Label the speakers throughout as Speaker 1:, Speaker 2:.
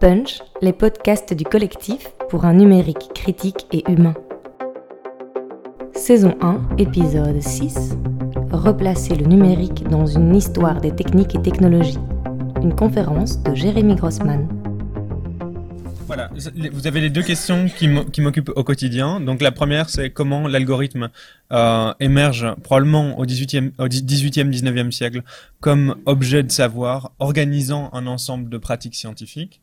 Speaker 1: Punch, les podcasts du collectif pour un numérique critique et humain. Saison 1, épisode 6. Replacer le numérique dans une histoire des techniques et technologies. Une conférence de Jérémy Grossman.
Speaker 2: Voilà, vous avez les deux questions qui m'occupent au quotidien. Donc la première, c'est comment l'algorithme euh, émerge probablement au 18e, au 18e, 19e siècle comme objet de savoir, organisant un ensemble de pratiques scientifiques.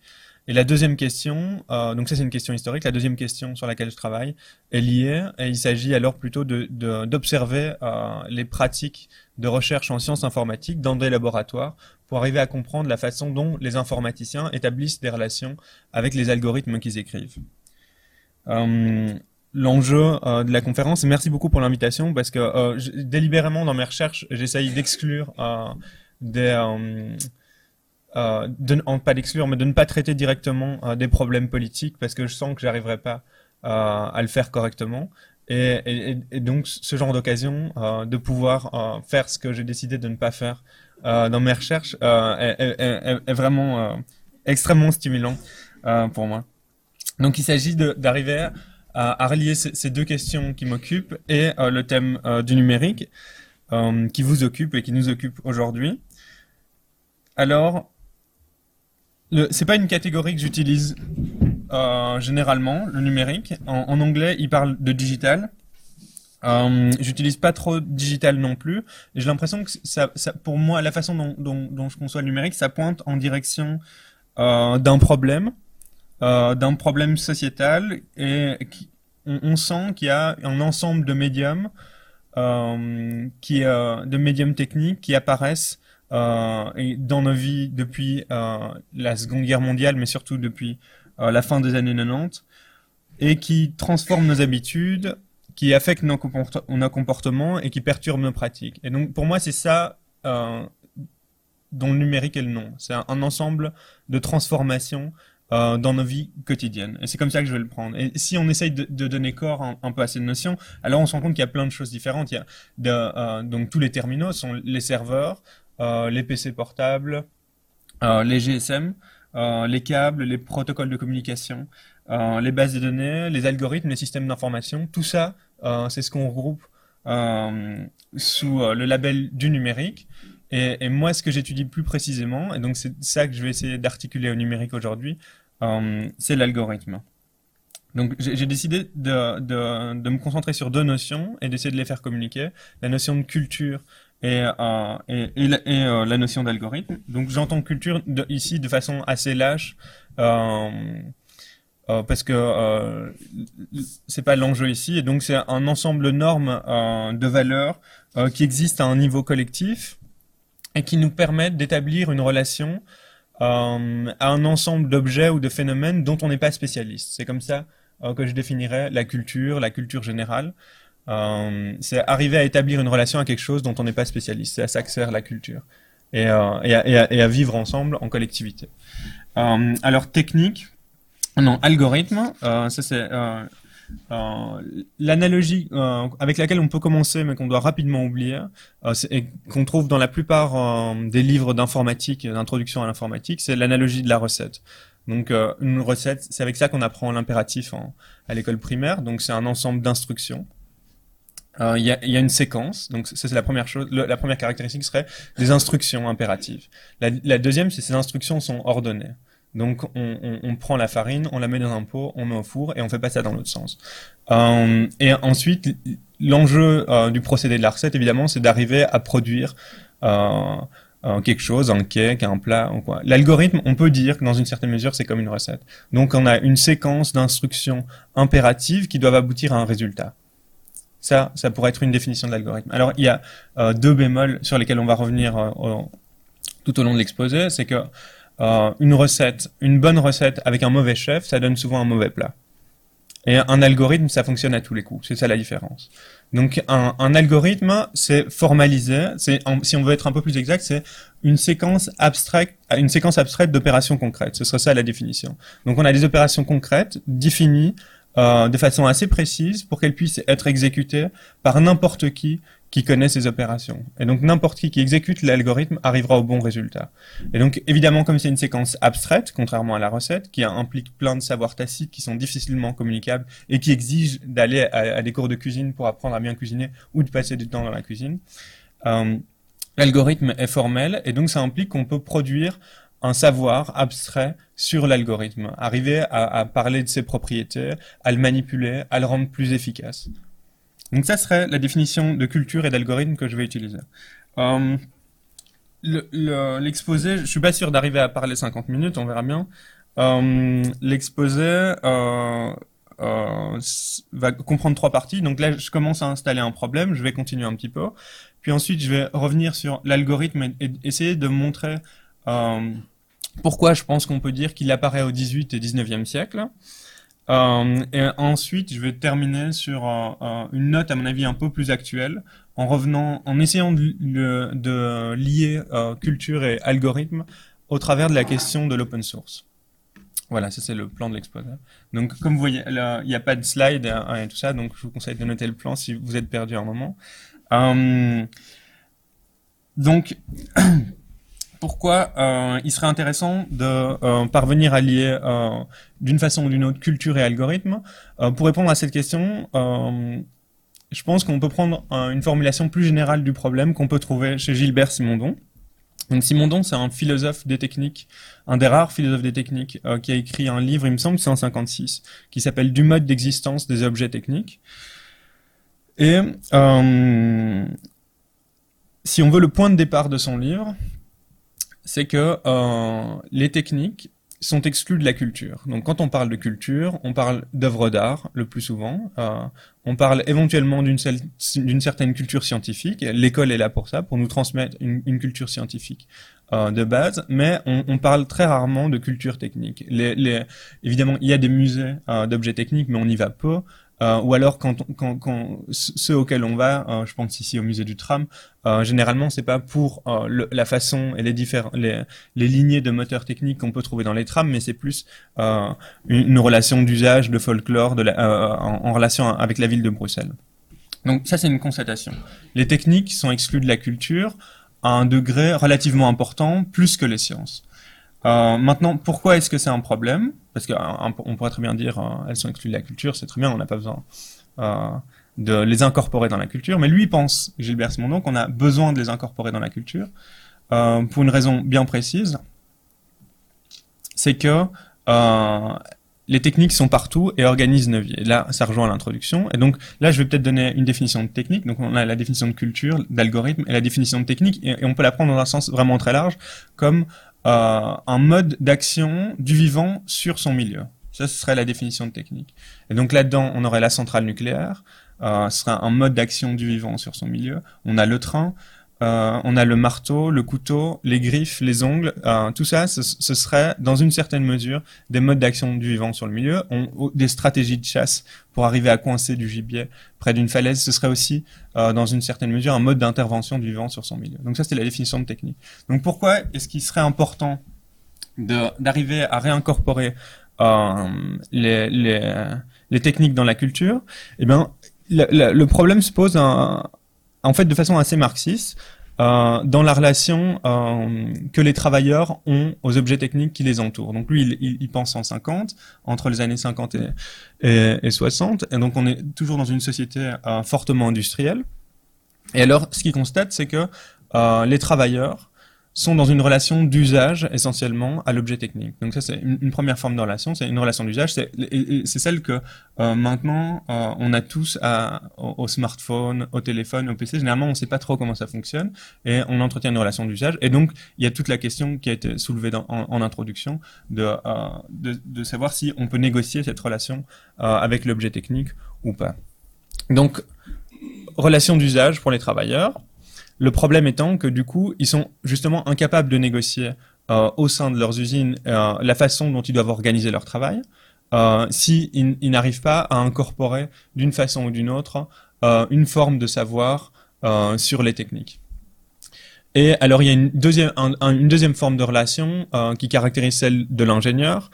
Speaker 2: Et la deuxième question, euh, donc ça c'est une question historique, la deuxième question sur laquelle je travaille est liée, et il s'agit alors plutôt d'observer de, euh, les pratiques de recherche en sciences informatiques dans des laboratoires pour arriver à comprendre la façon dont les informaticiens établissent des relations avec les algorithmes qu'ils écrivent. Euh, L'enjeu euh, de la conférence, merci beaucoup pour l'invitation, parce que euh, délibérément dans mes recherches, j'essaye d'exclure des euh, de, pas d'exclure, mais de ne pas traiter directement euh, des problèmes politiques parce que je sens que j'arriverai pas euh, à le faire correctement. Et, donc ce genre d'occasion de pouvoir faire ce que j'ai décidé de ne pas faire dans mes recherches est, vraiment extrêmement stimulant pour moi. Donc il s'agit d'arriver à, à, relier ces, deux questions qui m'occupent et le thème du numérique qui vous occupe et qui nous occupe aujourd'hui. Alors, c'est pas une catégorie que j'utilise euh, généralement, le numérique. En, anglais, il parle de digital. Euh, J'utilise pas trop digital non plus. J'ai l'impression que pour moi, la façon dont, je conçois le numérique, ça pointe en direction euh, d'un problème, d'un problème sociétal, et on, sent qu'il y a un ensemble de médiums, de médiums techniques qui apparaissent et dans nos vies depuis euh, la Seconde Guerre mondiale, mais surtout depuis euh, la fin des années 90, et qui transforment nos habitudes, qui affectent nos, comportements et qui perturbent nos pratiques. Et donc pour moi, c'est ça dont le numérique est le nom. C'est un, ensemble de transformations euh, dans nos vies quotidiennes. Et c'est comme ça que je vais le prendre. Et si on essaye de, donner corps un, peu à cette notion, alors on se rend compte qu'il y a plein de choses différentes. Il y a euh, donc tous les terminaux sont les serveurs, euh, les PC portables, euh, les GSM, euh, les câbles, les protocoles de communication, les bases de données, les algorithmes, les systèmes d'information, tout ça, c'est ce qu'on regroupe sous le label du numérique. Et, moi, ce que j'étudie plus précisément, et donc c'est ça que je vais essayer d'articuler au numérique aujourd'hui, euh, c'est l'algorithme. Donc j'ai décidé de, me concentrer sur deux notions et d'essayer de les faire communiquer. La notion de culture et, euh, euh, la, notion d'algorithme. Donc j'entends culture ici de façon assez lâche. Euh, parce que c'est pas l'enjeu ici et donc c'est un ensemble de normes de valeurs qui existent à un niveau collectif et qui nous permettent d'établir une relation à un ensemble d'objets ou de phénomènes dont on n'est pas spécialiste. C'est comme ça que je définirais la culture, la culture générale. Euh, c'est arriver à établir une relation à quelque chose dont on n'est pas spécialiste. C'est à ça que sert la culture. Et, euh, à, vivre ensemble en collectivité. Euh, alors technique, non, algorithme, ça c'est l'analogie avec laquelle on peut commencer mais qu'on doit rapidement oublier, et qu'on trouve dans la plupart des livres d'informatique, d'introduction à l'informatique, c'est l'analogie de la recette. Donc une recette, c'est avec ça qu'on apprend l'impératif à l'école primaire. Donc c'est un ensemble d'instructions il y, a, y, a, une séquence, donc c'est la première chose. La première caractéristique serait des instructions impératives. La, la deuxième, c'est ces instructions sont ordonnées. Donc on, on, on, prend la farine, on la met dans un pot, on met au four et on fait pas ça dans l'autre sens. Euh, et ensuite, l'enjeu euh, du procédé de la recette, évidemment, c'est d'arriver à produire euh, quelque chose, un cake, un plat, ou quoi. L'algorithme, on peut dire que dans une certaine mesure, c'est comme une recette. Donc on a une séquence d'instructions impératives qui doivent aboutir à un résultat. Ça, ça pourrait être une définition de l'algorithme. Alors, il y a euh, deux bémols sur lesquels on va revenir euh, tout au long de l'exposé. C'est que euh, une recette, une bonne recette avec un mauvais chef, ça donne souvent un mauvais plat. Et un algorithme, ça fonctionne à tous les coups. C'est ça la différence. Donc, un, algorithme, c'est formalisé. Si on veut être un peu plus exact, c'est une séquence abstraite d'opérations concrètes. Ce serait ça la définition. Donc, on a des opérations concrètes définies euh, de façon assez précise pour qu'elle puisse être exécutée par n'importe qui qui connaît ces opérations. Et donc n'importe qui qui exécute l'algorithme arrivera au bon résultat. Et donc évidemment comme c'est une séquence abstraite, contrairement à la recette, qui implique plein de savoirs tacites qui sont difficilement communicables et qui exigent d'aller à, des cours de cuisine pour apprendre à bien cuisiner ou de passer du temps dans la cuisine, euh, l'algorithme est formel et donc ça implique qu'on peut produire un savoir abstrait sur l'algorithme, arriver à, parler de ses propriétés, à le manipuler, à le rendre plus efficace. Donc ça serait la définition de culture et d'algorithme que je vais utiliser. Euh, l'exposé, je suis pas sûr d'arriver à parler 50 minutes, on verra bien. Euh, l'exposé euh, va comprendre trois parties. Donc là, je commence à installer un problème, je vais continuer un petit peu. Puis ensuite, je vais revenir sur l'algorithme et, essayer de montrer pourquoi je pense qu'on peut dire qu'il apparaît au 18 et 19e siècle. Euh, et ensuite, je vais terminer sur euh, euh, une note, à mon avis, un peu plus actuelle, en revenant, en essayant de, lier culture et algorithme au travers de la question de l'open source. Voilà, ça c'est le plan de l'exposé. Donc, comme vous voyez, il n'y a pas de slide et tout ça, donc je vous conseille de noter le plan si vous êtes perdu à un moment. donc, pourquoi euh, il serait intéressant de euh, parvenir à lier euh, d'une façon ou d'une autre culture et algorithme. pour répondre à cette question, je pense qu'on peut prendre une formulation plus générale du problème qu'on peut trouver chez Gilbert Simondon. Donc Simondon, c'est un philosophe des techniques, un des rares philosophes des techniques, qui a écrit un livre, il me semble, c'est en 56, qui s'appelle Du mode d'existence des objets techniques. Et si on veut le point de départ de son livre, c'est que euh, les techniques sont exclues de la culture. Donc quand on parle de culture, on parle d'œuvres d'art le plus souvent. Euh, on parle éventuellement d'une certaine culture scientifique. L'école est là pour ça, pour nous transmettre une, culture scientifique euh, de base. Mais on, parle très rarement de culture technique. Les, évidemment, il y a des musées d'objets techniques, mais on y va peu. Euh, ou alors quand, quand, quand, ceux auxquels on va, euh, je pense ici au musée du tram, euh, généralement c'est pas pour euh, la façon et les les, les lignées de moteurs techniques qu'on peut trouver dans les trams, mais c'est plus euh, une, relation d'usage de folklore de la, en, en, relation avec la ville de Bruxelles. Donc ça c'est une constatation. Les techniques sont exclues de la culture à un degré relativement important, plus que les sciences. Euh, maintenant, pourquoi est-ce que c'est un problème? Parce qu'on pourrait très bien dire euh, elles sont exclues de la culture, c'est très bien, on n'a pas besoin euh, de les incorporer dans la culture. Mais lui pense, Gilbert Simondon, qu'on a besoin de les incorporer dans la culture pour une raison bien précise. C'est que les techniques sont partout et organisent nos vies. Et là, ça rejoint l'introduction. Et donc, là, je vais peut-être donner une définition de technique. Donc, on a la définition de culture, d'algorithme et la définition de technique. Et, et, on peut la prendre dans un sens vraiment très large, comme euh, un mode d'action du vivant sur son milieu. Ça, ce serait la définition de technique. Et donc là-dedans, on aurait la centrale nucléaire, euh, ce serait un mode d'action du vivant sur son milieu. On a le train, euh, on a le marteau, le couteau, les griffes, les ongles, euh, tout ça, ce, serait dans une certaine mesure des modes d'action du vivant sur le milieu, des stratégies de chasse pour arriver à coincer du gibier près d'une falaise, ce serait aussi euh, dans une certaine mesure un mode d'intervention du vivant sur son milieu. Donc ça, c'est la définition de technique. Donc pourquoi est-ce qu'il serait important d'arriver à réincorporer les, techniques dans la culture? Eh bien, le problème se pose un, en fait de façon assez marxiste, euh, dans la relation euh, que les travailleurs ont aux objets techniques qui les entourent. Donc lui, il, pense en 50, entre les années 50 et, et, 60, et donc on est toujours dans une société euh, fortement industrielle. Et alors, ce qu'il constate, c'est que les travailleurs sont dans une relation d'usage essentiellement à l'objet technique. Donc ça c'est une, première forme de relation, c'est une relation d'usage, c'est celle que euh, maintenant euh, on a tous à, au, smartphone, au téléphone, au PC. Généralement on ne sait pas trop comment ça fonctionne et on entretient une relation d'usage. Et donc il y a toute la question qui a été soulevée en, introduction de, euh, de, de, savoir si on peut négocier cette relation avec l'objet technique ou pas. Donc relation d'usage pour les travailleurs le problème étant que du coup, ils sont justement incapables de négocier euh, au sein de leurs usines euh, la façon dont ils doivent organiser leur travail, euh, s'ils ils n'arrivent pas à incorporer d'une façon ou d'une autre euh, une forme de savoir euh, sur les techniques. Et alors il y a une deuxième, une deuxième forme de relation qui caractérise celle de l'ingénieur,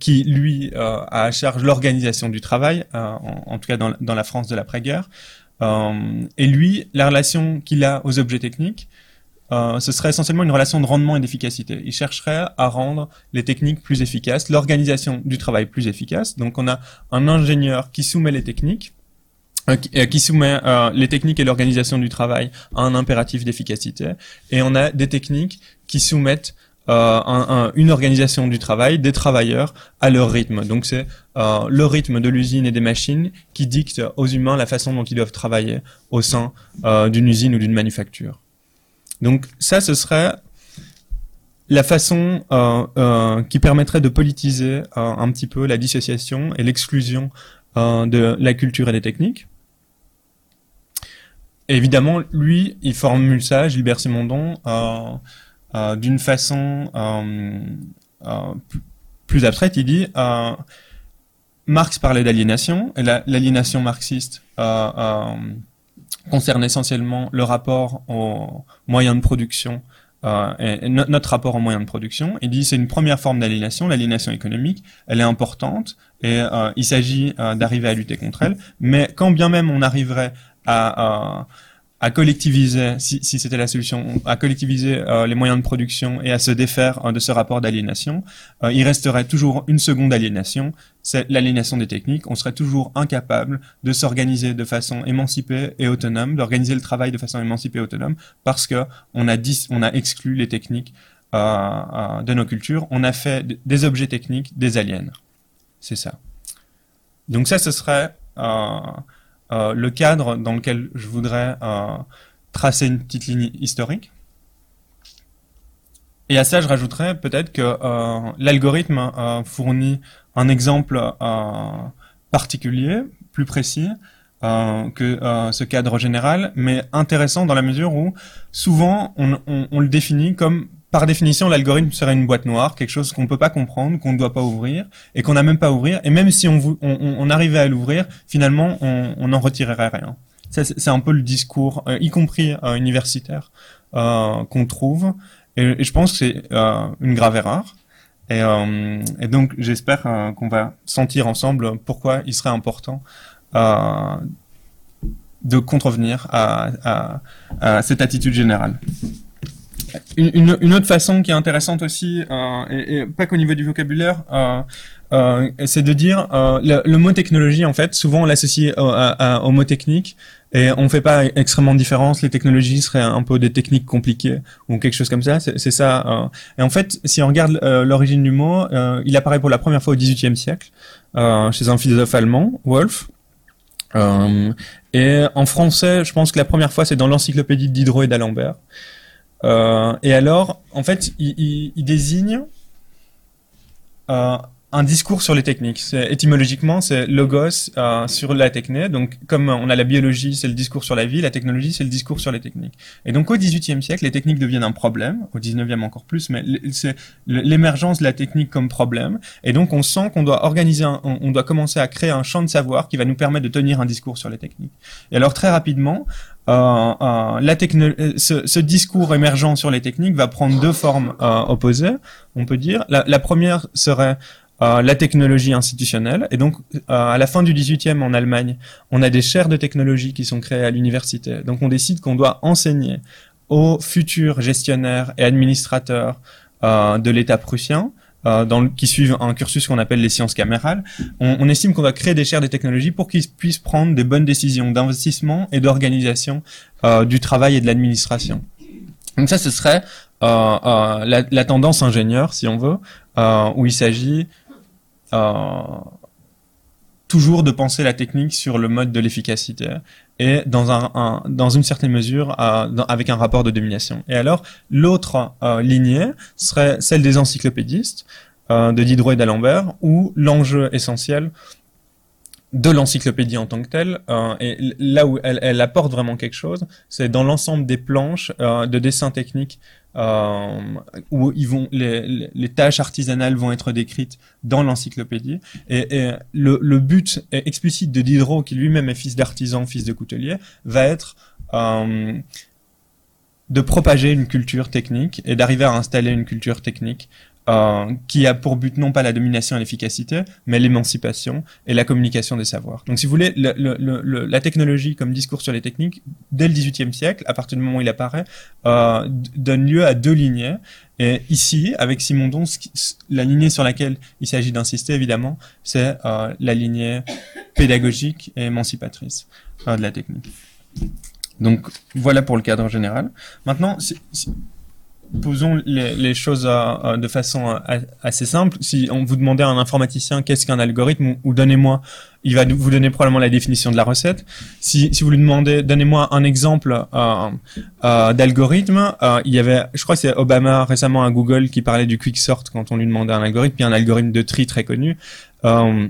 Speaker 2: qui lui a à charge l'organisation du travail, en, tout cas dans la France de l'après-guerre, et lui, la relation qu'il a aux objets techniques, euh, ce serait essentiellement une relation de rendement et d'efficacité. Il chercherait à rendre les techniques plus efficaces, l'organisation du travail plus efficace. Donc on a un ingénieur qui soumet les techniques, euh, euh, qui, soumet les techniques et l'organisation du travail à un impératif d'efficacité, et on a des techniques qui soumettent une organisation du travail, des travailleurs à leur rythme. Donc c'est le rythme de l'usine et des machines qui dicte aux humains la façon dont ils doivent travailler au sein d'une usine ou d'une manufacture. Donc ça, ce serait la façon euh, euh, qui permettrait de politiser euh, un petit peu la dissociation et l'exclusion de la culture et des techniques. évidemment, lui, il formule ça, Gilbert Simondon, d'une façon plus abstraite. Il dit Marx parlait d'aliénation, et l'aliénation marxiste concerne essentiellement le rapport aux moyens de production euh, et notre rapport aux moyens de production. Il dit c'est une première forme d'aliénation, l'aliénation économique, elle est importante et euh, il s'agit euh, d'arriver à lutter contre elle. Mais quand bien même on arriverait à, à collectiviser, si, si c'était la solution, à collectiviser euh, les moyens de production et à se défaire euh, de ce rapport d'aliénation, euh, il resterait toujours une seconde aliénation, c'est l'aliénation des techniques. On serait toujours incapable de s'organiser de façon émancipée et autonome, d'organiser le travail de façon émancipée et autonome, parce que on a, on a exclu les techniques de nos cultures. On a fait des objets techniques des aliens. C'est ça. Donc ça, ce serait euh, le cadre dans lequel je voudrais euh, tracer une petite ligne historique. Et à ça, je rajouterais peut-être que euh, l'algorithme fournit un exemple particulier, plus précis, que ce cadre général, mais intéressant dans la mesure où souvent on le définit comme par définition, l'algorithme serait une boîte noire, quelque chose qu'on ne peut pas comprendre, qu'on ne doit pas ouvrir, et qu'on n'a même pas à ouvrir. Et même si on, on, arrivait à l'ouvrir, finalement, on n'en retirerait rien. C'est un peu le discours, euh, y compris euh, universitaire, euh, qu'on trouve. Et, je pense que c'est une grave erreur. Et, et donc, j'espère qu'on va sentir ensemble pourquoi il serait important de contrevenir à, à, à cette attitude générale. Une, une, autre façon qui est intéressante aussi, euh, et, pas qu'au niveau du vocabulaire, euh, euh, c'est de dire euh, le, mot technologie en fait souvent on l'associe au, au, mot technique et on fait pas extrêmement de différence les technologies seraient un peu des techniques compliquées ou quelque chose comme ça c'est ça euh. et en fait si on regarde euh, l'origine du mot il apparaît pour la première fois au XVIIIe siècle chez un philosophe allemand Wolf et en français je pense que la première fois c'est dans l'encyclopédie de Diderot et d'Alembert euh, et alors, en fait, il, il, désigne euh, un discours sur les techniques. Étymologiquement, c'est logos euh, sur la techné. Donc, comme on a la biologie, c'est le discours sur la vie, la technologie, c'est le discours sur les techniques. Et donc, au XVIIIe siècle, les techniques deviennent un problème. Au XIXe encore plus, mais c'est l'émergence de la technique comme problème. Et donc, on sent qu'on doit organiser, on, doit commencer à créer un champ de savoir qui va nous permettre de tenir un discours sur les techniques. Et alors, très rapidement, la euh, ce, ce, discours émergent sur les techniques va prendre deux formes euh, opposées, on peut dire. La, la première serait euh, la technologie institutionnelle. Et donc, euh, à la fin du 18e en Allemagne, on a des chaires de technologie qui sont créées à l'université. Donc, on décide qu'on doit enseigner aux futurs gestionnaires et administrateurs euh, de l'État prussien, dans qui suivent un cursus qu'on appelle les sciences camérales, on, on estime qu'on va créer des chaires de technologie pour qu'ils puissent prendre des bonnes décisions d'investissement et d'organisation du travail et de l'administration. Donc ça, ce serait la, la, tendance ingénieur, si on veut, où il s'agit euh, toujours de penser la technique sur le mode de l'efficacité et dans un, dans une certaine mesure euh, avec un rapport de domination. Et alors l'autre euh, lignée serait celle des encyclopédistes de Diderot et d'Alembert où l'enjeu essentiel de l'encyclopédie en tant que telle, et là où elle, elle, apporte vraiment quelque chose, c'est dans l'ensemble des planches de dessins techniques euh, où ils vont, les, les, tâches artisanales vont être décrites dans l'encyclopédie. Et, et le, le, but explicite de Diderot, qui lui-même est fils d'artisan, fils de coutelier, va être euh, de propager une culture technique et d'arriver à installer une culture technique euh, qui a pour but non pas la domination et l'efficacité, mais l'émancipation et la communication des savoirs. Donc si vous voulez, le, le, la technologie comme discours sur les techniques, dès le XVIIIe siècle, à partir du moment où il apparaît, euh, donne lieu à deux lignées. Et ici, avec Simondon, la lignée sur laquelle il s'agit d'insister, évidemment, c'est euh, la lignée pédagogique et émancipatrice de la technique. Donc voilà pour le cadre général. Maintenant, posons les, choses de façon assez simple. Si on vous demandait à un informaticien qu'est-ce qu'un algorithme ou, donnez-moi, il va vous donner probablement la définition de la recette. Si, si vous lui demandez donnez-moi un exemple euh, euh, d'algorithme, euh, il y avait, je crois que c'est Obama récemment à Google qui parlait du quicksort quand on lui demandait un algorithme, puis un algorithme de tri très connu. Euh,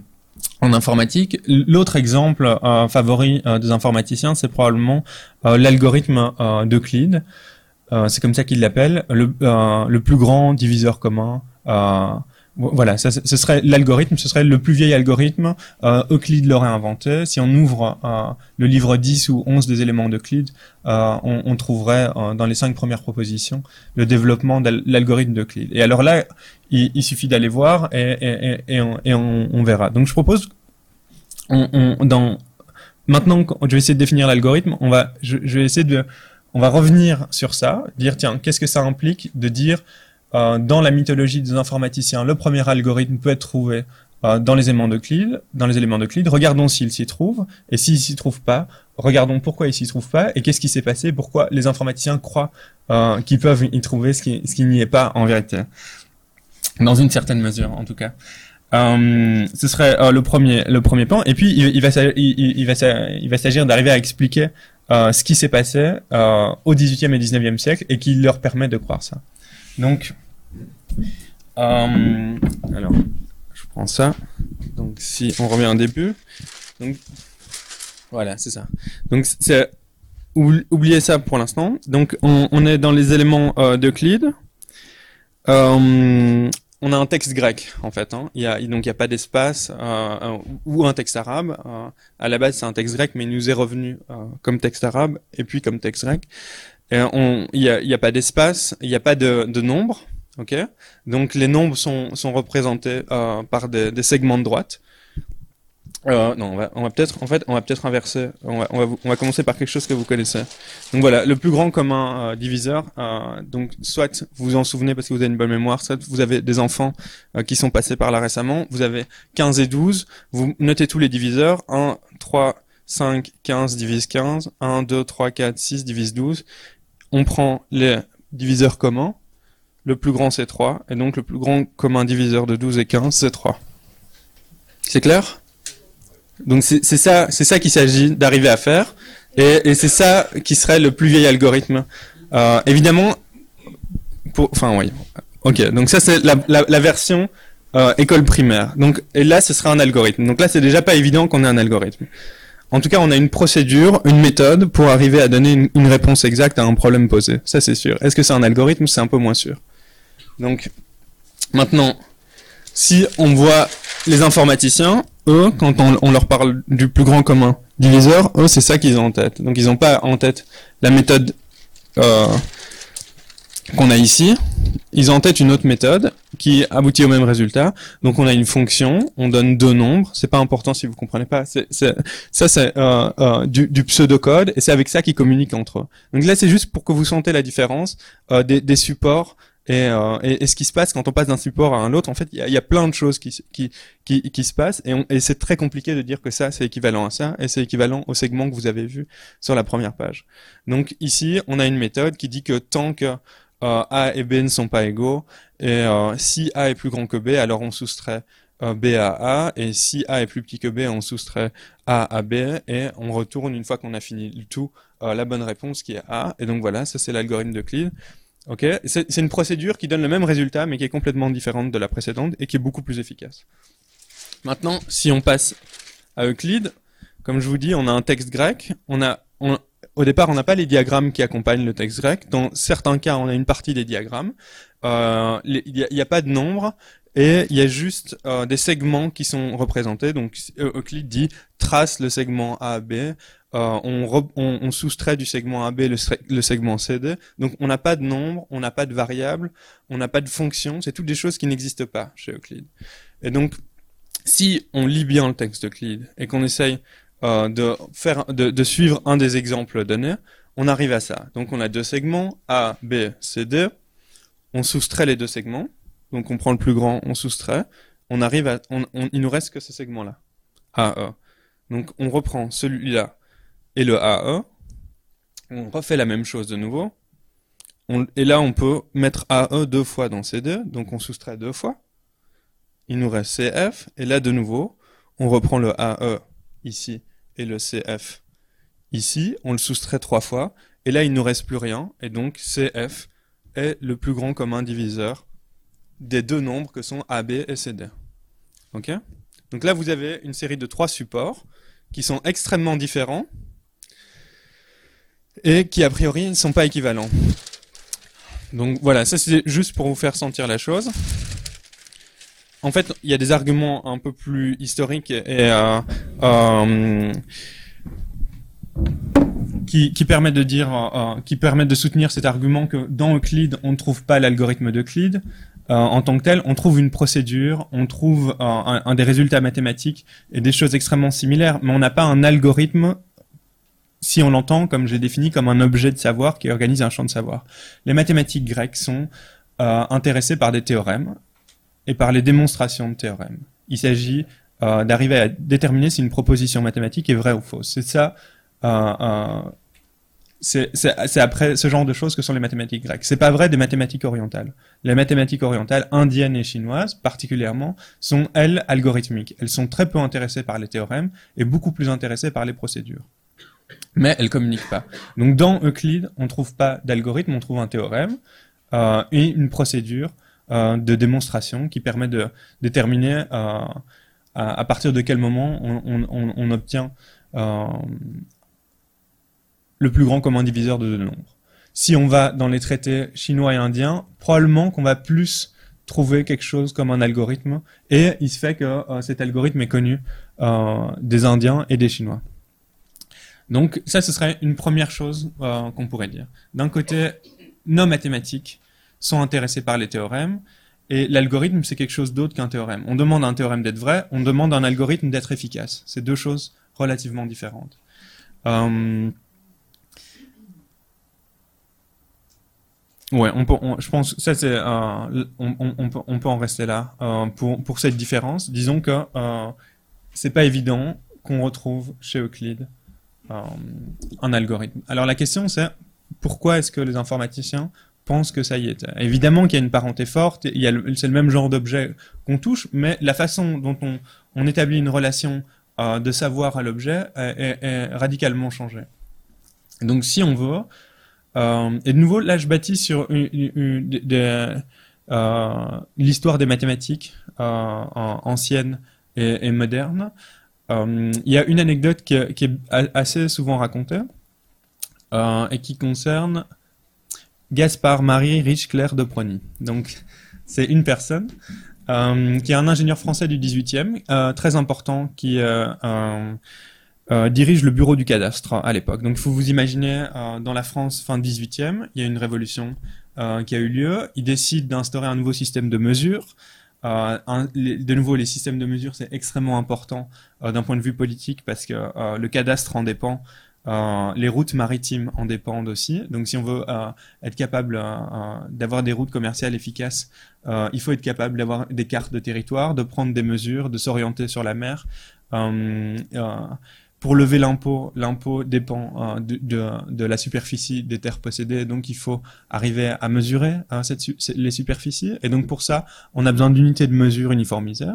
Speaker 2: en informatique. L'autre exemple euh, favori des informaticiens, c'est probablement l'algorithme d'Euclide. Euh, c'est comme ça qu'ils l'appellent, le, euh, le, plus grand diviseur commun. Euh, voilà, ça, ce serait l'algorithme, ce serait le plus vieil algorithme. Euclide l'aurait inventé. Si on ouvre le livre 10 ou 11 des éléments d'Euclide, on, on, trouverait dans les cinq premières propositions le développement de l'algorithme d'Euclide. Et alors là, il, il suffit d'aller voir et, et, et, on, et on, verra. Donc je propose, on, dans maintenant, je vais essayer de définir l'algorithme. On va, je, je vais essayer de on va revenir sur ça, dire tiens, qu'est-ce que ça implique de dire euh, dans la mythologie des informaticiens, le premier algorithme peut être trouvé euh, dans les éléments d'Euclide, dans les éléments d'Euclide, regardons s'il s'y trouve, et s'il s'y trouve pas, regardons pourquoi il s'y trouve pas, et qu'est-ce qui s'est passé, pourquoi les informaticiens croient euh, qu'ils peuvent y trouver ce qui, ce qui n'y est pas en vérité. Dans une certaine mesure, en tout cas. Euh, ce serait euh, le premier le premier point et puis il, va il, va il va s'agir d'arriver à expliquer euh, ce qui s'est passé euh, au XVIIIe et XIXe siècle et qui leur permet de croire ça. Donc, euh, alors, je prends ça. Donc, si on revient au début, donc voilà, c'est ça. Donc, c'est oubliez ça pour l'instant. Donc, on, est dans les éléments d'Euclide. On a un texte grec en fait. Hein. Il y a, il n'y a pas d'espace euh, ou un texte arabe. Euh, à la base c'est un texte grec, mais il nous est revenu euh, comme texte arabe et puis comme texte grec. Et on, il n'y a, a, pas d'espace, il n'y a pas de, de nombre. Ok? Donc les nombres sont, sont représentés euh, par des, des segments de droite. Euh, non, on va, on va peut-être, en fait, on va peut-être inverser. On va, on va, on va commencer par quelque chose que vous connaissez. Donc voilà, le plus grand commun euh, diviseur. Euh, donc soit vous vous en souvenez parce que vous avez une bonne mémoire, soit vous avez des enfants euh, qui sont passés par là récemment. Vous avez 15 et 12. Vous notez tous les diviseurs. 1, 3, 5, 15 divise 15. 1, 2, 3, 4, 6 divise 12. On prend les diviseurs communs. Le plus grand c'est 3. Et donc le plus grand commun diviseur de 12 et 15 c'est 3. C'est clair? Donc c'est ça, c'est ça qu'il s'agit d'arriver à faire, et, c'est ça qui serait le plus vieil algorithme. Euh, évidemment, pour, enfin oui, ok. Donc ça c'est la, version euh, école primaire. Donc et là ce serait un algorithme. Donc là c'est déjà pas évident qu'on ait un algorithme. En tout cas, on a une procédure, une méthode pour arriver à donner une réponse exacte à un problème posé. Ça c'est sûr. Est-ce que c'est un algorithme? C'est un peu moins sûr. Donc maintenant, si on voit les informaticiens, eux, quand on, leur parle du plus grand commun diviseur, eux, c'est ça qu'ils ont en tête. Donc ils n'ont pas en tête la méthode euh, qu'on a ici. Ils ont en tête une autre méthode qui aboutit au même résultat. Donc on a une fonction, on donne deux nombres. C'est pas important si vous comprenez pas. Ça c'est euh, euh, du, du pseudocode et c'est avec ça qu'ils communiquent entre eux. Donc là c'est juste pour que vous sentez la différence des supports euh, et, et, ce qui se passe quand on passe d'un support à un autre, en fait, il y a, y a, plein de choses qui, qui, qui, qui se passent et, et c'est très compliqué de dire que ça, c'est équivalent à ça et c'est équivalent au segment que vous avez vu sur la première page. Donc ici, on a une méthode qui dit que tant que euh, A et B ne sont pas égaux, et euh, si A est plus grand que B, alors on soustrait B à A, et si A est plus petit que B, on soustrait A à B, et on retourne, une fois qu'on a fini le tout, euh, la bonne réponse qui est A. Et donc voilà, ça c'est l'algorithme de Cleave. Ok, c'est une procédure qui donne le même résultat, mais qui est complètement différente de la précédente et qui est beaucoup plus efficace. Maintenant, si on passe à Euclide, comme je vous dis, on a un texte grec. On a, au départ, on n'a pas les diagrammes qui accompagnent le texte grec. Dans certains cas, on a une partie des diagrammes. Euh, il n'y a, pas de nombre et il y a juste euh, des segments qui sont représentés. Donc Euclide dit trace le segment A, B on, soustrait du segment AB le, le segment CD. Donc on n'a pas de nombre, on n'a pas de variable, on n'a pas de fonction. C'est toutes des choses qui n'existent pas chez Euclide. Et donc si on lit bien le texte d'Euclide et qu'on essaye de faire de, de suivre un des exemples donnés, on arrive à ça. Donc on a deux segments, A, B. On soustrait les deux segments. Donc on prend le plus grand, on soustrait. On arrive à, on, il nous reste que ce segment-là, AE. Donc on reprend celui-là et le AE. On refait la même chose de nouveau. et là on peut mettre AE deux fois dans C2, donc on soustrait deux fois. Il nous reste CF, et là de nouveau, on reprend le AE ici et le CF Ici, on le soustrait trois fois, et là, il ne nous reste plus rien, et donc CF est le plus grand commun diviseur des deux nombres que sont AB et CD. Donc là, vous avez une série de trois supports qui sont extrêmement différents et qui, a priori, ne sont pas équivalents. Donc voilà, ça c'est juste pour vous faire sentir la chose. En fait, il y a des arguments un peu plus historiques et, euh, euh, qui, qui permet de dire, euh, qui permet de soutenir cet argument que dans Euclide, on ne trouve pas l'algorithme d'Euclide. En tant que tel, on trouve une procédure, on trouve un, des résultats mathématiques et des choses extrêmement similaires, mais on n'a pas un algorithme si on l'entend comme j'ai défini comme un objet de savoir qui organise un champ de savoir. Les mathématiques grecques sont euh, intéressées par des théorèmes et par les démonstrations de théorèmes. Il s'agit euh, d'arriver à déterminer si une proposition mathématique est vraie ou fausse. C'est ça c'est après ce genre de choses que sont les mathématiques grecques. C'est pas vrai des mathématiques orientales. Les mathématiques orientales, indiennes et chinoises particulièrement, sont elles algorithmiques. Elles sont très peu intéressées par les théorèmes et beaucoup plus intéressées par les procédures. Mais elles communiquent pas. Donc dans Euclide, on trouve pas d'algorithme, on trouve un théorème euh, et une procédure euh, de démonstration qui permet de déterminer euh, à, partir de quel moment on, on, obtient le plus grand commun diviseur de deux nombres. Si on va dans les traités chinois et indiens, probablement qu'on va plus trouver quelque chose comme un algorithme, et il se fait que cet algorithme est connu des Indiens et des Chinois. Donc ça, ce serait une première chose euh, qu'on pourrait dire. D'un côté, nos mathématiques sont intéressés par les théorèmes, et l'algorithme, c'est quelque chose d'autre qu'un théorème. On demande à un théorème d'être vrai, on demande à un algorithme d'être efficace. C'est deux choses relativement différentes. Euh, Ouais, je pense, ça c'est, euh, on, peut, on peut en rester là pour pour cette différence. Disons que c'est pas évident qu'on retrouve chez Euclide euh, un algorithme. Alors la question c'est pourquoi est-ce que les informaticiens pensent que ça y est? Évidemment qu'il y a une parenté forte, c'est le même genre d'objet qu'on touche, mais la façon dont on, établit une relation euh, de savoir à l'objet est, radicalement changée. Donc si on veut euh, et de nouveau, là, je bâtis sur euh, l'histoire des mathématiques euh, anciennes et modernes. Euh, il y a une anecdote qui, est assez souvent racontée euh, et qui concerne Gaspard Marie Riche Claire de Prony. Donc, c'est une personne euh, qui est un ingénieur français du 18e, euh, très important, qui dirige le bureau du cadastre à l'époque. Donc, il faut vous imaginer, dans la France fin 18e, il y a une révolution qui a eu lieu. Il décide d'instaurer un nouveau système de mesure. Euh, de nouveau, les systèmes de mesure, c'est extrêmement important euh, d'un point de vue politique parce que le cadastre en dépend. les routes maritimes en dépendent aussi. Donc, si on veut être capable d'avoir des routes commerciales efficaces, il faut être capable d'avoir des cartes de territoire, de prendre des mesures, de s'orienter sur la mer pour lever l'impôt, l'impôt dépend euh, de, de, de, la superficie des terres possédées, donc il faut arriver à mesurer hein, cette, les superficies. Et donc pour ça, on a besoin d'unités de mesure uniformisées.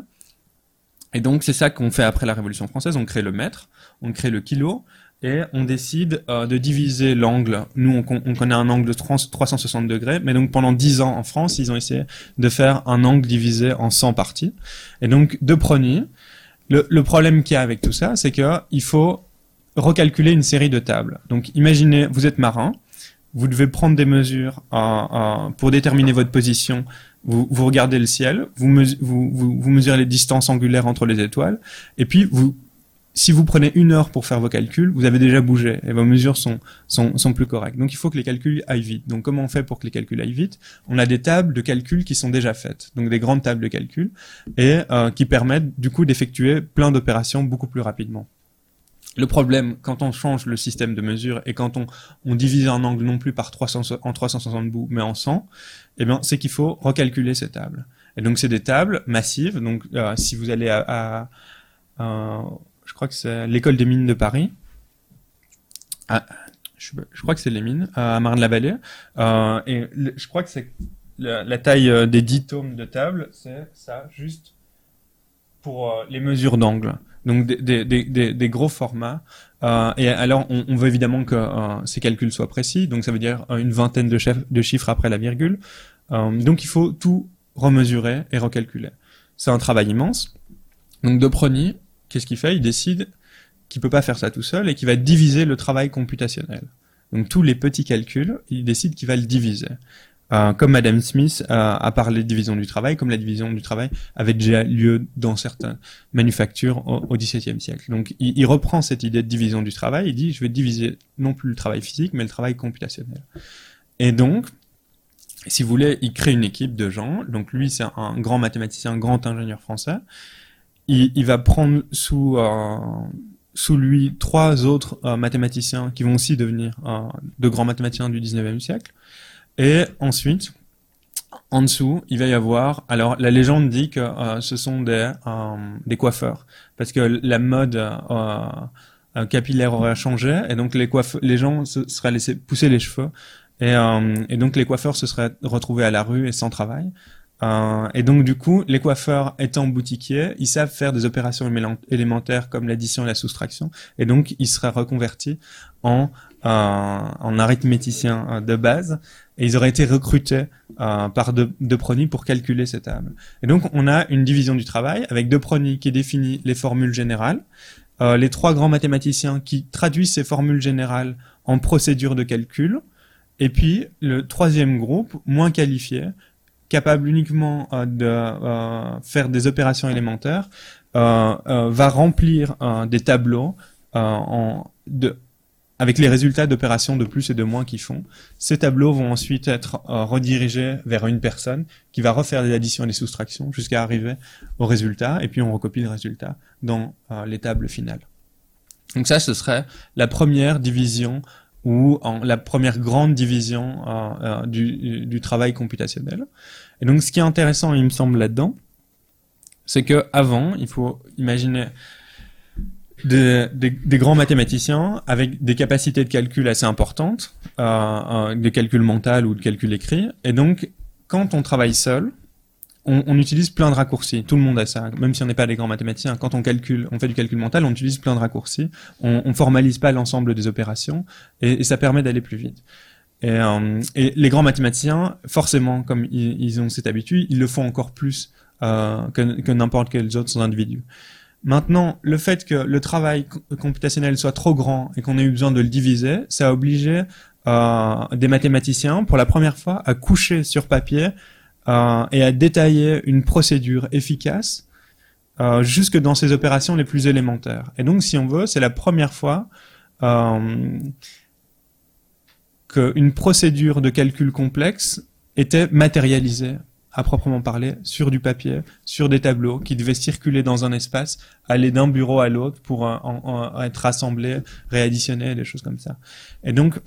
Speaker 2: Et donc c'est ça qu'on fait après la Révolution française. On crée le mètre, on crée le kilo, et on décide euh, de diviser l'angle. Nous, on, on, connaît un angle de 360 degrés, mais donc pendant 10 ans en France, ils ont essayé de faire un angle divisé en 100 parties. Et donc de Prony, le, le problème qu'il y a avec tout ça, c'est que il faut recalculer une série de tables. Donc, imaginez, vous êtes marin, vous devez prendre des mesures pour déterminer votre position. Vous, vous regardez le ciel, vous, vous, vous, mesurez les distances angulaires entre les étoiles, et puis vous si vous prenez une heure pour faire vos calculs, vous avez déjà bougé et vos mesures sont, sont, sont plus correctes. Donc il faut que les calculs aillent vite. Donc comment on fait pour que les calculs aillent vite? On a des tables de calculs qui sont déjà faites, donc des grandes tables de calcul, et euh, qui permettent du coup d'effectuer plein d'opérations beaucoup plus rapidement. Le problème, quand on change le système de mesure et quand on, on divise un angle non plus par 300, en 360 bouts, mais en 100, eh bien, c'est qu'il faut recalculer ces tables. Et donc, c'est des tables massives. Donc, euh, si vous allez à, à je crois que c'est l'école des mines de Paris. Ah, je, crois que c'est les mines à Marne-la-Vallée. Euh, et je crois que c'est la, taille euh, des 10 tomes de table, c'est ça, juste pour euh, les mesures d'angle. Donc des, gros formats. Et alors, on, veut évidemment que ces calculs soient précis. Donc ça veut dire une vingtaine de, chiffres après la virgule. donc il faut tout remesurer et recalculer. C'est un travail immense. Donc de Prony, qu'est-ce qu'il fait? Il décide qu'il peut pas faire ça tout seul et qu'il va diviser le travail computationnel. Donc tous les petits calculs, il décide qu'il va le diviser. Euh, comme Madame Smith a parlé de division du travail, comme la division du travail avait déjà lieu dans certaines manufactures au XVIIe siècle. Donc il, il, reprend cette idée de division du travail, il dit je vais diviser non plus le travail physique, mais le travail computationnel. Et donc, si vous voulez, il crée une équipe de gens. Donc lui, c'est un grand mathématicien, un grand ingénieur français il, va prendre sous euh, sous lui trois autres euh, mathématiciens qui vont aussi devenir euh, de grands mathématiciens du 19e siècle. Et ensuite, en dessous, il va y avoir. Alors, la légende dit que ce sont des des coiffeurs, parce que la mode capillaire aurait changé, et donc les coiffeurs, les gens se seraient laissés pousser les cheveux, et, et donc les coiffeurs se seraient retrouvés à la rue et sans travail. Euh, et donc du coup, les coiffeurs étant boutiquiers, ils savent faire des opérations élémentaires comme l'addition et la soustraction, et donc ils seraient reconvertis en euh, en arithméticiens euh, de base, et ils auraient été recrutés euh, par de, de pour calculer cette table. Et donc on a une division du travail avec De Prony qui définit les formules générales, euh, les trois grands mathématiciens qui traduisent ces formules générales en procédures de calcul, et puis le troisième groupe, moins qualifié, capable uniquement euh, de euh, faire des opérations élémentaires, euh, va remplir des tableaux avec les résultats d'opérations de plus et de moins qu'ils font. Ces tableaux vont ensuite être redirigés vers une personne qui va refaire des additions et des soustractions jusqu'à arriver au résultat, et puis on recopie le résultat dans les tables finales. Donc ça, ce serait la première division ou en la première grande division euh, euh, du, du, travail computationnel. Et donc, ce qui est intéressant, il me semble là-dedans, c'est que avant, il faut imaginer des, des, des, grands mathématiciens avec des capacités de calcul assez importantes, euh, euh de calcul mental ou de calcul écrit. Et donc, quand on travaille seul, on, on, utilise plein de raccourcis. Tout le monde a ça. Même si on n'est pas des grands mathématiciens, quand on calcule, on fait du calcul mental, on utilise plein de raccourcis. On, on formalise pas l'ensemble des opérations et, et ça permet d'aller plus vite. Et, euh, et, les grands mathématiciens, forcément, comme ils, ont cette habitude, ils le font encore plus euh, que, que n'importe quels autres individus. Maintenant, le fait que le travail computationnel soit trop grand et qu'on ait eu besoin de le diviser, ça a obligé euh, des mathématiciens, pour la première fois, à coucher sur papier euh, et à détailler une procédure efficace euh, jusque dans ces opérations les plus élémentaires. Et donc, si on veut, c'est la première fois euh, qu'une procédure de calcul complexe était matérialisée à proprement parler, sur du papier, sur des tableaux qui devaient circuler dans un espace, aller d'un bureau à l'autre pour être rassemblés, réadditionnés, des choses comme ça. Et donc,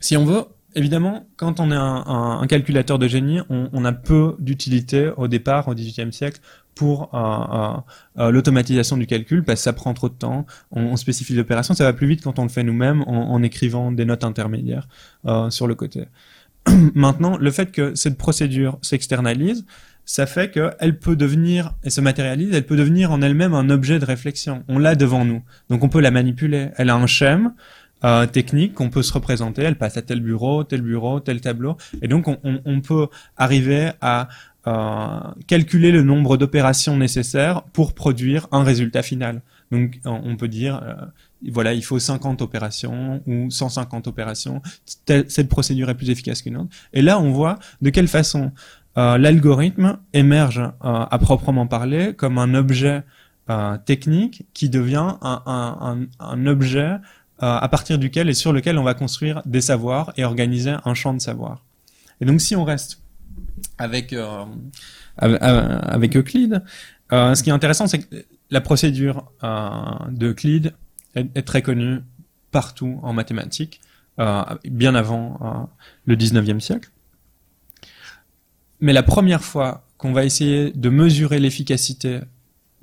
Speaker 2: si on veut, évidemment, quand on est un, un, calculateur de génie, on, on a peu d'utilité au départ, au XVIIIe siècle, pour euh, euh, l'automatisation du calcul, parce que ça prend trop de temps, on, on spécifie l'opération, ça va plus vite quand on le fait nous-mêmes en, en, écrivant des notes intermédiaires euh, sur le côté. Maintenant, le fait que cette procédure s'externalise, ça fait qu'elle peut devenir, et se matérialise, elle peut devenir en elle-même un objet de réflexion. On l'a devant nous. Donc on peut la manipuler. Elle a un schème, euh, technique qu'on peut se représenter. Elle passe à tel bureau, tel bureau, tel tableau. Et donc, on, on, on peut arriver à euh, calculer le nombre d'opérations nécessaires pour produire un résultat final. Donc, on peut dire, euh, voilà, il faut 50 opérations ou 150 opérations. cette procédure est plus efficace qu'une autre. Et là, on voit de quelle façon euh, l'algorithme émerge à proprement parler comme un objet euh, technique qui devient un, un, un, objet euh, à partir duquel et sur lequel on va construire des savoirs et organiser un champ de savoir. Et donc si on reste avec euh, Euclide, ce qui est intéressant, c'est que la procédure de Euclide est, est, très connue partout en mathématiques, bien avant le 19e siècle. Mais la première fois qu'on va essayer de mesurer l'efficacité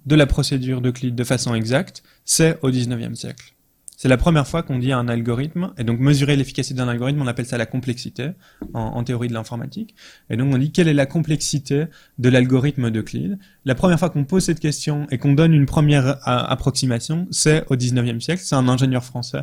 Speaker 2: de la procédure d'Euclide de façon exacte, c'est au 19e siècle. C'est la première fois qu'on dit un algorithme, et donc mesurer l'efficacité d'un algorithme, on appelle ça la complexité en, théorie de l'informatique. Et donc on dit quelle est la complexité de l'algorithme d'Euclide. La première fois qu'on pose cette question et qu'on donne une première approximation, c'est au 19e siècle. C'est un ingénieur français,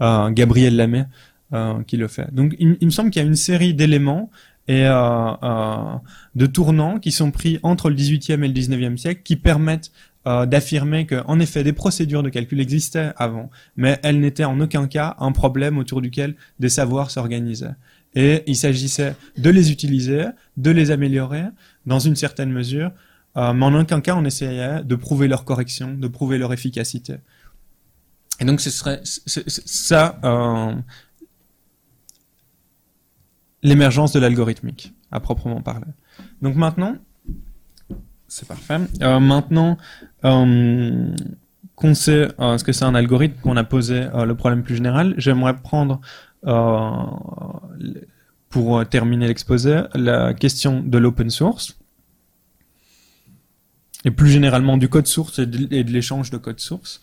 Speaker 2: euh, Gabriel Lamé, euh, qui le fait. Donc il, me semble qu'il y a une série d'éléments et euh, euh, de tournants qui sont pris entre le 18e et le 19e siècle qui permettent euh, d'affirmer que, en effet, des procédures de calcul existaient avant, mais elles n'étaient en aucun cas un problème autour duquel des savoirs s'organisaient. Et il s'agissait de les utiliser, de les améliorer dans une certaine mesure, euh, mais en aucun cas on essayait de prouver leur correction, de prouver leur efficacité. Et donc ce serait ça, euh, l'émergence de l'algorithmique, à proprement parler. Donc maintenant, c'est parfait. Euh, maintenant euh, qu'on sait euh, ce que c'est un algorithme, qu'on a posé le problème plus général, j'aimerais prendre, pour terminer l'exposé, la question de l'open source et plus généralement du code source et de, l'échange de code source.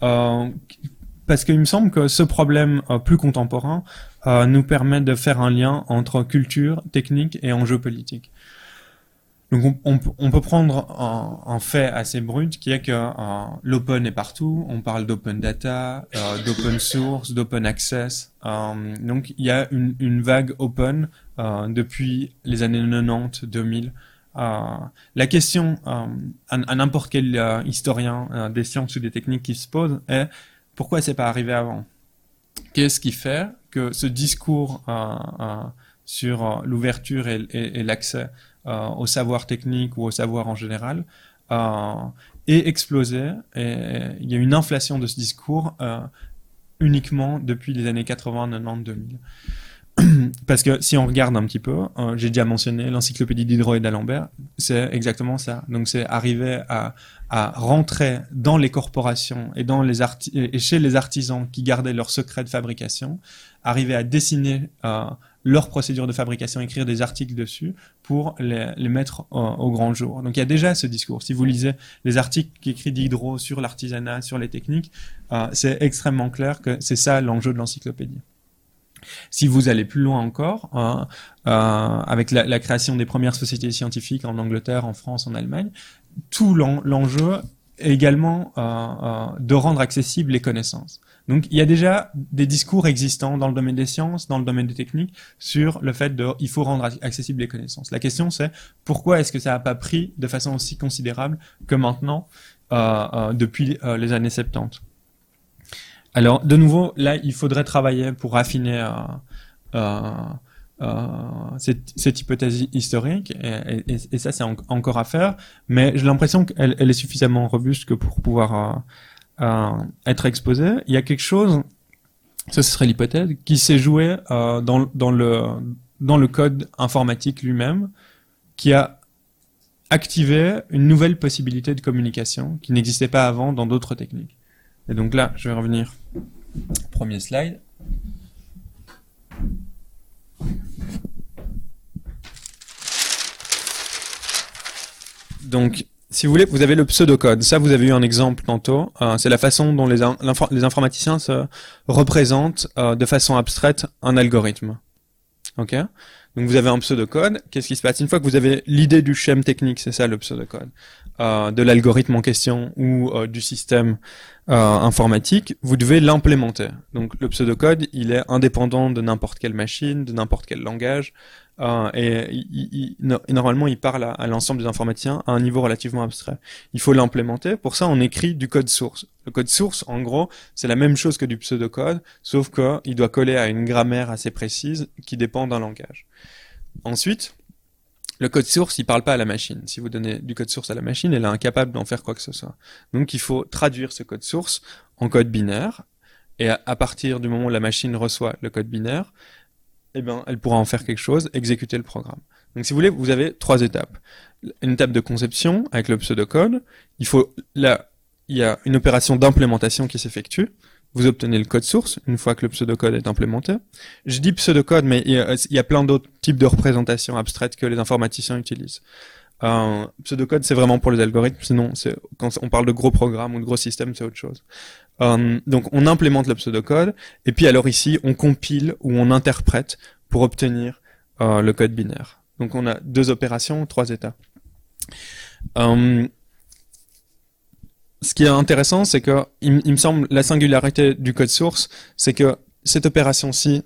Speaker 2: parce qu'il me semble que ce problème plus contemporain nous permet de faire un lien entre culture, technique et enjeux politiques. Donc on, peut prendre un, fait assez brut qui est que euh, l'open est partout. On parle d'open data, euh, d'open source, d'open access. Euh, donc il y a une, vague open depuis les années 90-2000. la question à, n'importe quel historien des sciences ou des techniques qui se pose est pourquoi c'est pas arrivé avant? Qu'est-ce qui fait que ce discours sur l'ouverture et, l'accès au savoir technique ou au savoir en général est explosé et il y a une inflation de ce discours uniquement depuis les années 80, 90, 2000. Parce que si on regarde un petit peu, euh, j'ai déjà mentionné l'encyclopédie Diderot et d'Alembert, c'est exactement ça. Donc c'est arriver à, rentrer dans les corporations et, chez les artisans qui gardaient leurs secrets de fabrication, arriver à dessiner euh, leurs procédures de fabrication, écrire des articles dessus pour les, les mettre au grand jour. Donc il y a déjà ce discours. Si vous lisez les articles qu'écrit Diderot sur l'artisanat, sur les techniques, euh, c'est extrêmement clair que c'est ça l'enjeu de l'encyclopédie. Si vous allez plus loin encore, hein, euh, avec la, création des premières sociétés scientifiques en Angleterre, en France, en Allemagne, tout l'enjeu également euh, euh, de rendre accessibles les connaissances. Donc il y a déjà des discours existants dans le domaine des sciences, dans le domaine des techniques, sur le fait de il faut rendre accessibles les connaissances. La question c'est pourquoi est-ce que ça n'a pas pris de façon aussi considérable que maintenant depuis les années 70 alors, de nouveau, là, il faudrait travailler pour affiner euh, euh, euh, cette, hypothèse historique, et, ça, c'est encore à faire, mais j'ai l'impression qu'elle est suffisamment robuste que pour pouvoir être exposée. Il y a quelque chose, ça ce serait l'hypothèse, qui s'est joué dans, dans, le, dans le code informatique lui-même, qui a activé une nouvelle possibilité de communication qui n'existait pas avant dans d'autres techniques. Et donc là, je vais revenir. Premier slide. Donc, si vous voulez, vous avez le pseudocode. Ça, vous avez eu un exemple tantôt. Euh, c'est la façon dont les, informaticiens se représentent euh, de façon abstraite un algorithme. Ok? Donc, vous avez un pseudocode. Qu'est-ce qui se passe? Une fois que vous avez l'idée du schème technique, c'est ça le pseudocode, euh, de l'algorithme en question ou du système informatique, vous devez l'implémenter. Donc le pseudocode, il est indépendant de n'importe quelle machine, de n'importe quel langage, euh, et il, normalement il parle à, l'ensemble des informaticiens à un niveau relativement abstrait. Il faut l'implémenter. Pour ça, on écrit du code source. Le code source, en gros, c'est la même chose que du pseudocode, sauf qu'il doit coller à une grammaire assez précise qui dépend d'un langage. Ensuite, le code source, il parle pas à la machine. Si vous donnez du code source à la machine, elle est incapable d'en faire quoi que ce soit. Donc il faut traduire ce code source en code binaire. Et à, partir du moment où la machine reçoit le code binaire, eh bien, elle pourra en faire quelque chose, exécuter le programme. Donc si vous voulez, vous avez trois étapes. Une étape de conception avec le pseudocode. Il faut là, il y a une opération d'implémentation qui s'effectue vous obtenez le code source une fois que le pseudocode est implémenté. Je dis pseudocode, mais il y a, plein d'autres types de représentations abstraites que les informaticiens utilisent. Euh, pseudocode, c'est vraiment pour les algorithmes, sinon, quand on parle de gros programmes ou de gros systèmes, c'est autre chose. Euh, donc, on implémente le pseudocode, et puis alors ici, on compile ou on interprète pour obtenir euh, le code binaire. Donc, on a deux opérations, trois états. Euh, ce qui est intéressant, c'est que il, me semble la singularité du code source, c'est que cette opération-ci,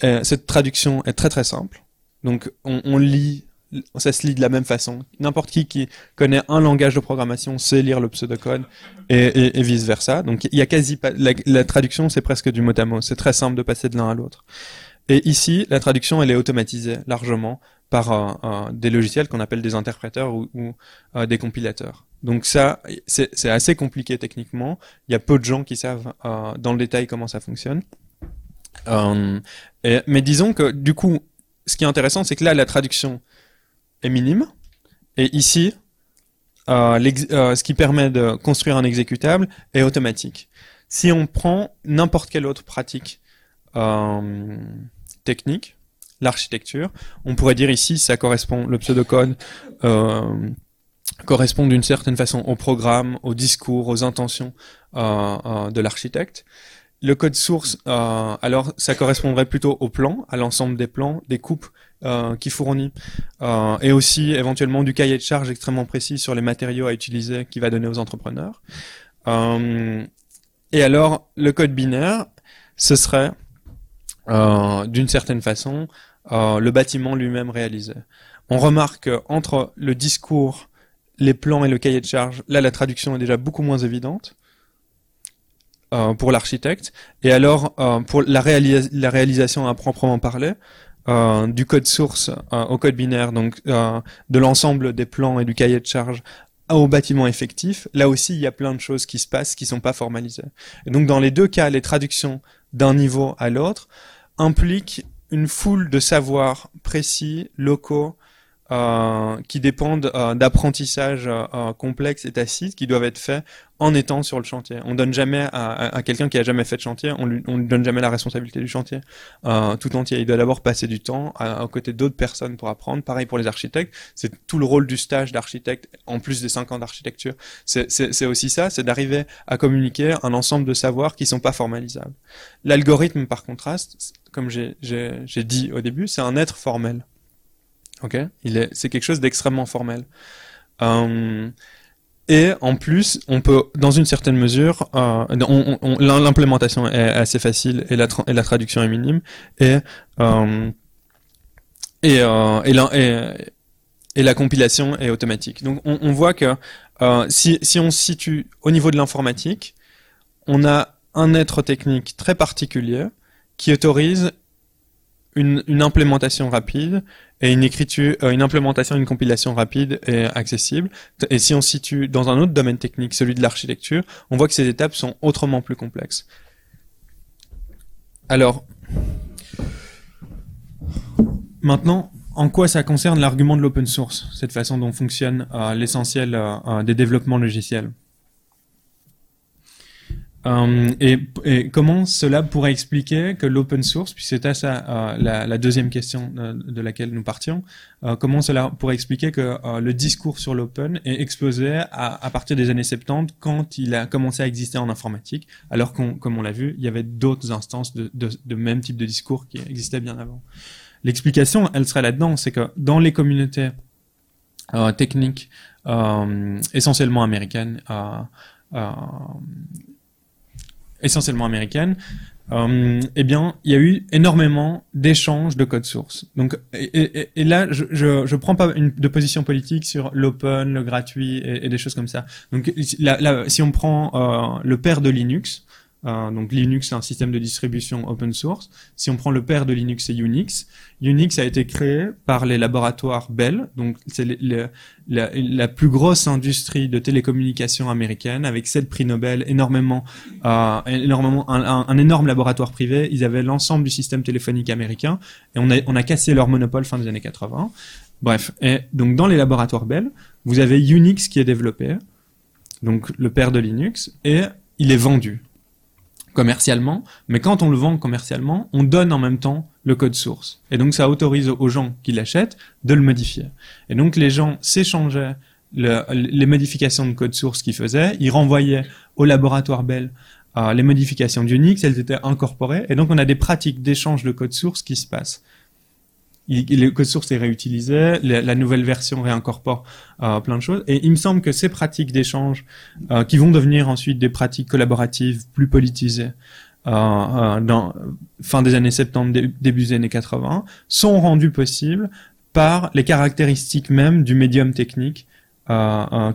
Speaker 2: cette traduction est très très simple. Donc on, on, lit, ça se lit de la même façon. N'importe qui qui connaît un langage de programmation sait lire le pseudocode et, et, vice versa. Donc il y a quasi pas la, traduction, c'est presque du mot à mot. C'est très simple de passer de l'un à l'autre. Et ici, la traduction, elle est automatisée largement par des logiciels qu'on appelle des interpréteurs ou, euh, des compilateurs. Donc ça, c'est assez compliqué techniquement. Il y a peu de gens qui savent euh, dans le détail comment ça fonctionne. Euh, mais disons que du coup, ce qui est intéressant, c'est que là, la traduction est minime. Et ici, ce qui permet de construire un exécutable est automatique. Si on prend n'importe quelle autre pratique technique, l'architecture. On pourrait dire ici, ça correspond, le pseudocode euh, correspond d'une certaine façon au programme, au discours, aux intentions euh, euh, de l'architecte. Le code source, alors ça correspondrait plutôt au plan, à l'ensemble des plans, des coupes qui fournit, et aussi éventuellement du cahier de charge extrêmement précis sur les matériaux à utiliser qui va donner aux entrepreneurs. et alors, le code binaire, ce serait euh, d'une certaine façon, euh, le bâtiment lui-même réalisé. On remarque entre le discours, les plans et le cahier de charge, là la traduction est déjà beaucoup moins évidente euh, pour l'architecte. Et alors, euh, pour la, réalisation à proprement parler, euh, du code source au code binaire, donc de l'ensemble des plans et du cahier de charge au bâtiment effectif, là aussi il y a plein de choses qui se passent qui sont pas formalisées. Et donc dans les deux cas, les traductions d'un niveau à l'autre, implique une foule de savoirs précis, locaux, euh, qui dépendent euh, d'apprentissages euh, complexes et tacites qui doivent être faits en étant sur le chantier. On donne jamais à, quelqu'un qui a jamais fait de chantier, on lui, on lui donne jamais la responsabilité du chantier tout entier. Il doit d'abord passer du temps à, côté d'autres personnes pour apprendre. Pareil pour les architectes, c'est tout le rôle du stage d'architecte en plus des cinq ans d'architecture. C'est aussi ça, c'est d'arriver à communiquer un ensemble de savoirs qui sont pas formalisables. L'algorithme, par contraste, comme j'ai dit au début, c'est un être formel. Ok, il est, c'est quelque chose d'extrêmement formel. Euh, et en plus, on peut, dans une certaine mesure, euh, l'implémentation est assez facile et la, traduction est minime. Et et, euh, et, la, compilation est automatique. Donc on, on voit que euh, si, si on se situe au niveau de l'informatique, on a un être technique très particulier qui autorise une, une implémentation rapide et une écriture, euh, une implémentation, une compilation rapide et accessible. Et si on se situe dans un autre domaine technique, celui de l'architecture, on voit que ces étapes sont autrement plus complexes. Alors, maintenant, en quoi ça concerne l'argument de l'open source, cette façon dont fonctionne euh, l'essentiel euh, des développements logiciels? Euh, et, comment cela pourrait expliquer que l'open source, puis c'était ça euh, la, deuxième question de, laquelle nous partions, euh, comment cela pourrait expliquer que le discours sur l'open est explosé à, partir des années 70 quand il a commencé à exister en informatique, alors qu'on, comme on l'a vu, il y avait d'autres instances de, même type de discours qui existaient bien avant. L'explication, elle serait là-dedans, c'est que dans les communautés techniques essentiellement américaines, essentiellement américaine, euh, eh bien, il y a eu énormément d'échanges de code source. Donc, et, là, je, je, prends pas une, de position politique sur l'open, le gratuit et, des choses comme ça. Donc, si on prend euh, le père de Linux, Euh, donc Linux, c'est un système de distribution open source. Si on prend le père de Linux, c'est Unix. Unix a été créé par les laboratoires Bell. Donc c'est la, plus grosse industrie de télécommunications américaine, avec sept prix Nobel, énormément, euh, énormément un, un, énorme laboratoire privé. Ils avaient l'ensemble du système téléphonique américain et on a, on a cassé leur monopole fin des années 80. Bref, et donc dans les laboratoires Bell, vous avez Unix qui est développé, donc le père de Linux, et il est vendu commercialement, mais quand on le vend commercialement, on donne en même temps le code source. Et donc ça autorise aux gens qui l'achètent de le modifier. Et donc les gens s'échangeaient les modifications de code source qu'ils faisaient, ils renvoyaient au laboratoire Bell euh, les modifications d'Unix, elles étaient incorporées, et donc on a des pratiques d'échange de code source qui se passent le code source est réutilisé, la, nouvelle version réincorpore euh, plein de choses. Et il me semble que ces pratiques d'échange, euh, qui vont devenir ensuite des pratiques collaboratives plus politisées, euh, fin des années 70, début des années 80, sont rendues possibles par les caractéristiques même du médium technique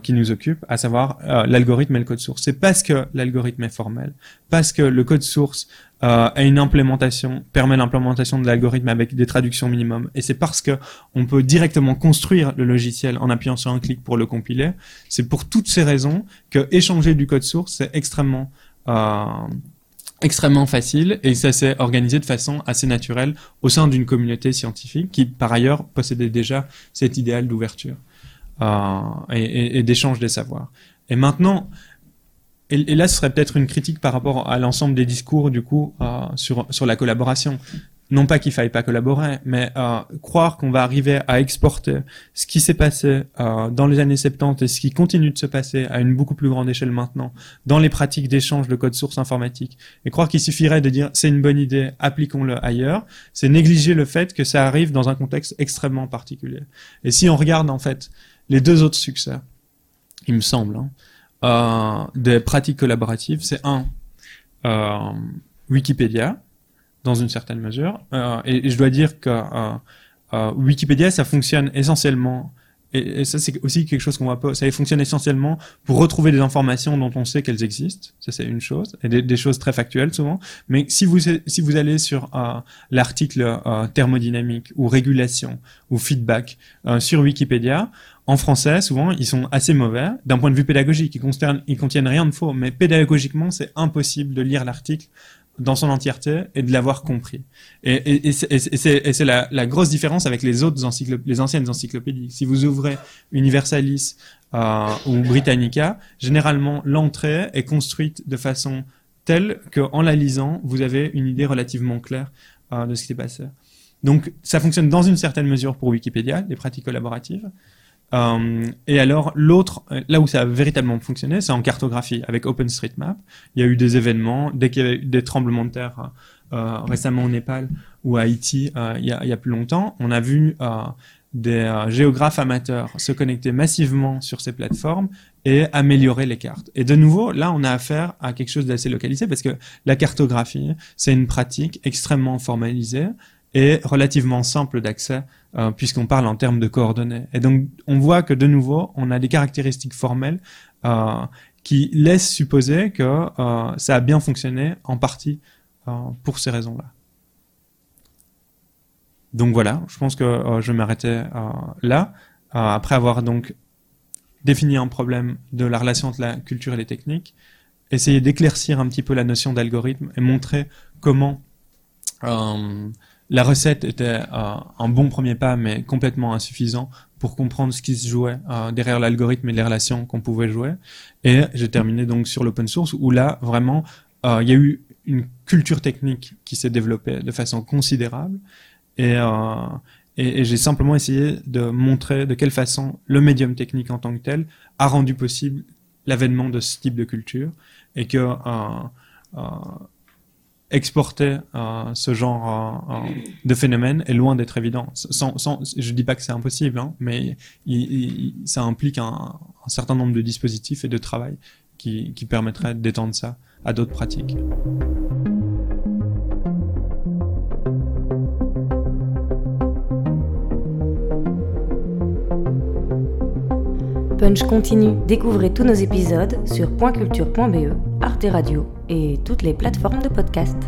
Speaker 2: qui nous occupe, à savoir l'algorithme et le code source. C'est parce que l'algorithme est formel, parce que le code source euh, a une implémentation, permet l'implémentation de l'algorithme avec des traductions minimum. Et c'est parce que on peut directement construire le logiciel en appuyant sur un clic pour le compiler. C'est pour toutes ces raisons que échanger du code source, c'est extrêmement euh, extrêmement facile et ça s'est organisé de façon assez naturelle au sein d'une communauté scientifique qui par ailleurs possédait déjà cet idéal d'ouverture euh, et, et d'échange des savoirs. Et maintenant, et, là, ce serait peut-être une critique par rapport à l'ensemble des discours, du coup, euh, sur, sur la collaboration. Non pas qu'il faille pas collaborer, mais euh, croire qu'on va arriver à exporter ce qui s'est passé euh, dans les années 70 et ce qui continue de se passer à une beaucoup plus grande échelle maintenant dans les pratiques d'échange de code source informatique et croire qu'il suffirait de dire c'est une bonne idée, appliquons-le ailleurs, c'est négliger le fait que ça arrive dans un contexte extrêmement particulier. Et si on regarde en fait les deux autres succès, il me semble, hein, euh, des pratiques collaboratives, c'est un euh, Wikipédia dans une certaine mesure, euh, et, je dois dire que euh, euh, Wikipédia ça fonctionne essentiellement et, ça, c'est aussi quelque chose qu'on voit pas. Ça fonctionne essentiellement pour retrouver des informations dont on sait qu'elles existent. Ça, c'est une chose. Et des, choses très factuelles, souvent. Mais si vous, si vous allez sur euh, l'article euh, thermodynamique ou régulation ou feedback euh, sur Wikipédia, en français, souvent, ils sont assez mauvais d'un point de vue pédagogique. Ils, ils contiennent rien de faux, mais pédagogiquement, c'est impossible de lire l'article dans son entièreté et de l'avoir compris. Et, c'est la, grosse différence avec les autres les anciennes encyclopédies. Si vous ouvrez Universalis euh, ou Britannica, généralement l'entrée est construite de façon telle qu'en la lisant, vous avez une idée relativement claire euh, de ce qui s'est passé. Donc ça fonctionne dans une certaine mesure pour Wikipédia, les pratiques collaboratives. Euh, et alors l'autre, là où ça a véritablement fonctionné, c'est en cartographie avec OpenStreetMap. Il y a eu des événements, dès qu'il y avait des tremblements de terre euh, récemment au Népal ou à Haïti euh, il, y a, il, y a, plus longtemps, on a vu euh, des euh, géographes amateurs se connecter massivement sur ces plateformes et améliorer les cartes. Et de nouveau, là, on a affaire à quelque chose d'assez localisé parce que la cartographie, c'est une pratique extrêmement formalisée et relativement simple d'accès euh, puisqu'on parle en termes de coordonnées. Et donc on voit que de nouveau on a des caractéristiques formelles euh, qui laissent supposer que euh, ça a bien fonctionné en partie pour ces raisons-là. Donc voilà, je pense que je vais m'arrêter là après avoir donc défini un problème de la relation entre la culture et les techniques, essayer d'éclaircir un petit peu la notion d'algorithme et montrer comment la recette était euh, un bon premier pas, mais complètement insuffisant pour comprendre ce qui se jouait euh, derrière l'algorithme et les relations qu'on pouvait jouer. Et j'ai terminé donc sur l'open source, où là, vraiment, euh, il y a eu une culture technique qui s'est développée de façon considérable. Et, et, et j'ai simplement essayé de montrer de quelle façon le médium technique en tant que tel a rendu possible l'avènement de ce type de culture et que exporter euh, ce genre euh, euh, de phénomène est loin d'être évident. Sans, sans, je dis pas que c'est impossible, hein, mais ça implique un, un, certain nombre de dispositifs et de travail qui, qui permettraient d'étendre ça à d'autres pratiques.
Speaker 1: Punch continue. Découvrez tous nos épisodes sur pointculture.be, Arte Radio et toutes les plateformes de podcast.